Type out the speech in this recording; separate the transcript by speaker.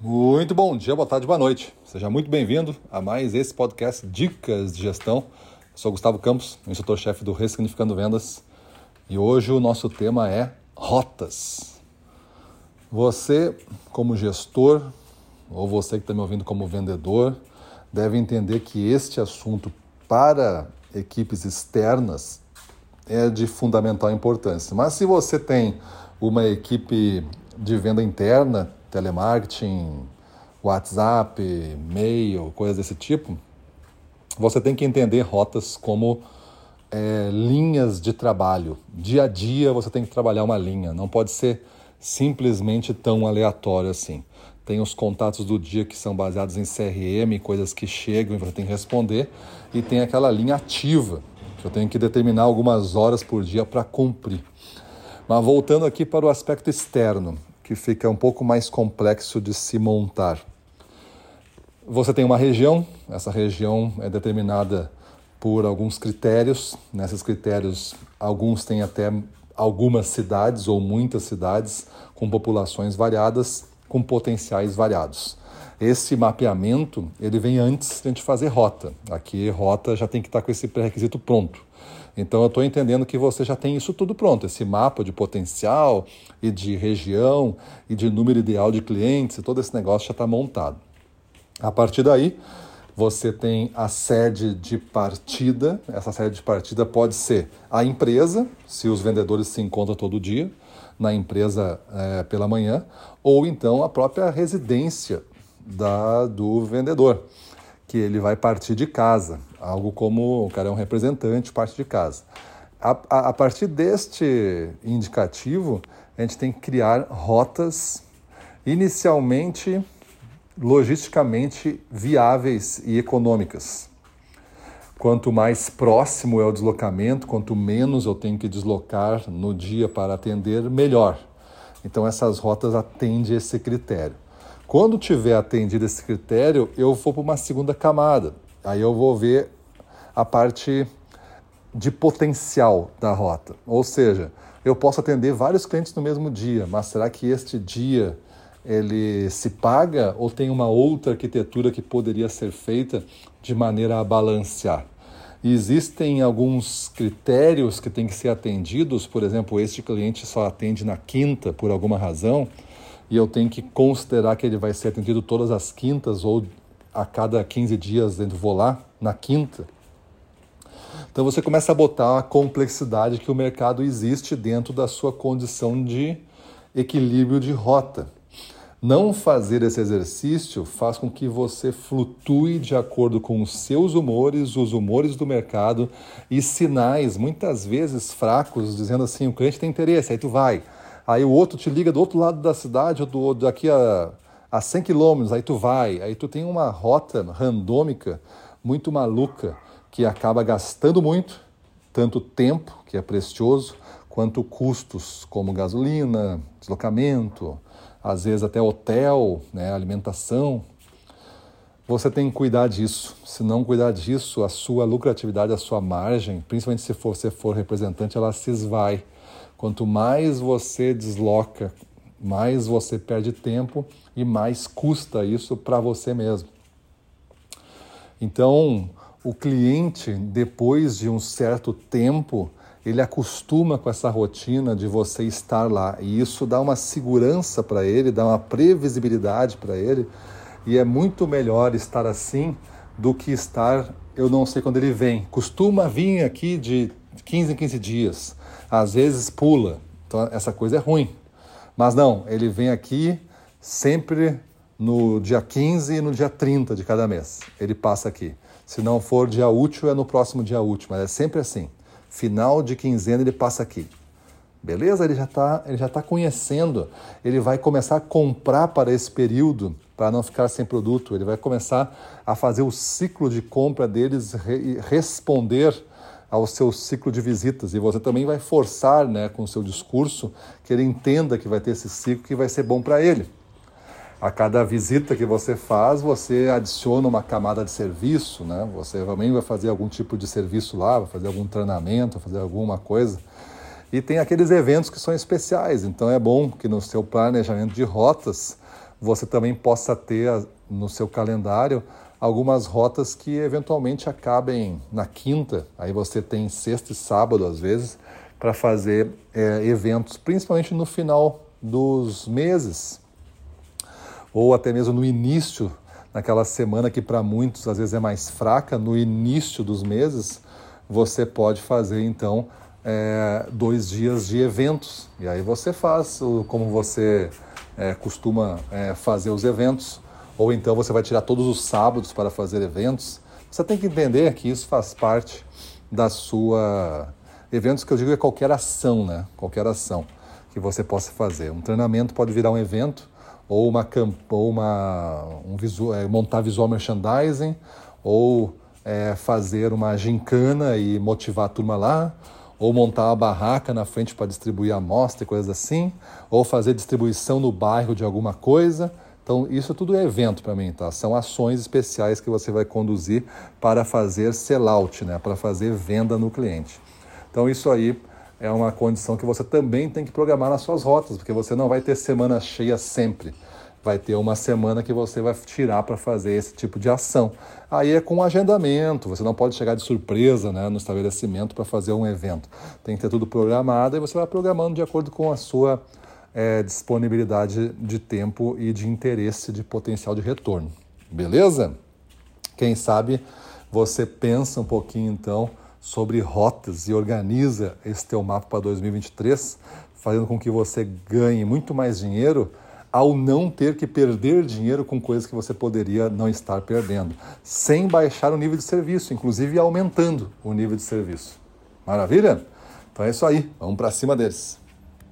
Speaker 1: Muito bom dia, boa tarde, boa noite. Seja muito bem-vindo a mais esse podcast Dicas de Gestão. Eu sou Gustavo Campos, instrutor-chefe do Ressignificando Vendas, e hoje o nosso tema é rotas. Você, como gestor, ou você que está me ouvindo como vendedor, deve entender que este assunto para equipes externas é de fundamental importância. Mas se você tem uma equipe de venda interna, telemarketing, WhatsApp, mail, coisas desse tipo, você tem que entender rotas como é, linhas de trabalho. Dia a dia você tem que trabalhar uma linha, não pode ser simplesmente tão aleatório assim. Tem os contatos do dia que são baseados em CRM, coisas que chegam e você tem que responder, e tem aquela linha ativa, que eu tenho que determinar algumas horas por dia para cumprir. Mas voltando aqui para o aspecto externo, que fica um pouco mais complexo de se montar. Você tem uma região, essa região é determinada por alguns critérios. Nesses critérios, alguns têm até algumas cidades ou muitas cidades com populações variadas, com potenciais variados. Esse mapeamento ele vem antes de a gente fazer rota. Aqui rota já tem que estar com esse pré-requisito pronto. Então eu estou entendendo que você já tem isso tudo pronto, esse mapa de potencial e de região e de número ideal de clientes, todo esse negócio já está montado. A partir daí, você tem a sede de partida. Essa sede de partida pode ser a empresa, se os vendedores se encontram todo dia na empresa é, pela manhã, ou então a própria residência da, do vendedor, que ele vai partir de casa, algo como o cara é um representante, parte de casa. A, a, a partir deste indicativo, a gente tem que criar rotas inicialmente logisticamente viáveis e econômicas. Quanto mais próximo é o deslocamento, quanto menos eu tenho que deslocar no dia para atender, melhor. Então essas rotas atendem esse critério. Quando tiver atendido esse critério, eu vou para uma segunda camada. Aí eu vou ver a parte de potencial da rota. Ou seja, eu posso atender vários clientes no mesmo dia, mas será que este dia ele se paga ou tem uma outra arquitetura que poderia ser feita de maneira a balancear? Existem alguns critérios que têm que ser atendidos, por exemplo, este cliente só atende na quinta por alguma razão, e eu tenho que considerar que ele vai ser atendido todas as quintas ou a cada 15 dias eu vou lá na quinta. Então você começa a botar a complexidade que o mercado existe dentro da sua condição de equilíbrio de rota. Não fazer esse exercício faz com que você flutue de acordo com os seus humores, os humores do mercado e sinais, muitas vezes fracos, dizendo assim: o cliente tem interesse, aí tu vai. Aí o outro te liga do outro lado da cidade, ou do, daqui a, a 100 quilômetros, aí tu vai. Aí tu tem uma rota randômica muito maluca que acaba gastando muito, tanto tempo, que é precioso, quanto custos, como gasolina, deslocamento, às vezes até hotel, né, alimentação. Você tem que cuidar disso. Se não cuidar disso, a sua lucratividade, a sua margem, principalmente se for, você for representante, ela se esvai. Quanto mais você desloca, mais você perde tempo e mais custa isso para você mesmo. Então, o cliente, depois de um certo tempo, ele acostuma com essa rotina de você estar lá. E isso dá uma segurança para ele, dá uma previsibilidade para ele. E é muito melhor estar assim do que estar, eu não sei quando ele vem. Costuma vir aqui de 15 em 15 dias. Às vezes pula. Então essa coisa é ruim. Mas não, ele vem aqui sempre no dia 15 e no dia 30 de cada mês. Ele passa aqui. Se não for dia útil, é no próximo dia útil, mas é sempre assim. Final de quinzena ele passa aqui. Beleza? Ele já está ele já tá conhecendo. Ele vai começar a comprar para esse período, para não ficar sem produto. Ele vai começar a fazer o ciclo de compra deles re responder ao seu ciclo de visitas. E você também vai forçar, né, com o seu discurso, que ele entenda que vai ter esse ciclo que vai ser bom para ele. A cada visita que você faz, você adiciona uma camada de serviço, né? Você também vai fazer algum tipo de serviço lá, vai fazer algum treinamento, fazer alguma coisa. E tem aqueles eventos que são especiais, então é bom que no seu planejamento de rotas você também possa ter no seu calendário algumas rotas que eventualmente acabem na quinta, aí você tem sexta e sábado às vezes para fazer é, eventos, principalmente no final dos meses. Ou até mesmo no início, naquela semana que para muitos às vezes é mais fraca, no início dos meses, você pode fazer então é, dois dias de eventos. E aí você faz como você é, costuma é, fazer os eventos, ou então você vai tirar todos os sábados para fazer eventos. Você tem que entender que isso faz parte da sua. Eventos que eu digo é qualquer ação, né? Qualquer ação que você possa fazer. Um treinamento pode virar um evento, ou uma, ou uma um visual, é, montar visual merchandising, ou é, fazer uma gincana e motivar a turma lá, ou montar uma barraca na frente para distribuir amostra e coisas assim, ou fazer distribuição no bairro de alguma coisa. Então, isso tudo é evento para mim, tá? São ações especiais que você vai conduzir para fazer sellout, né? Para fazer venda no cliente. Então, isso aí é uma condição que você também tem que programar nas suas rotas, porque você não vai ter semana cheia sempre. Vai ter uma semana que você vai tirar para fazer esse tipo de ação. Aí é com agendamento, você não pode chegar de surpresa né, no estabelecimento para fazer um evento. Tem que ter tudo programado e você vai programando de acordo com a sua é, disponibilidade de tempo e de interesse de potencial de retorno. Beleza? Quem sabe você pensa um pouquinho então sobre rotas e organiza esse teu mapa para 2023, fazendo com que você ganhe muito mais dinheiro ao não ter que perder dinheiro com coisas que você poderia não estar perdendo, sem baixar o nível de serviço, inclusive aumentando o nível de serviço. Maravilha? Então é isso aí, vamos para cima deles.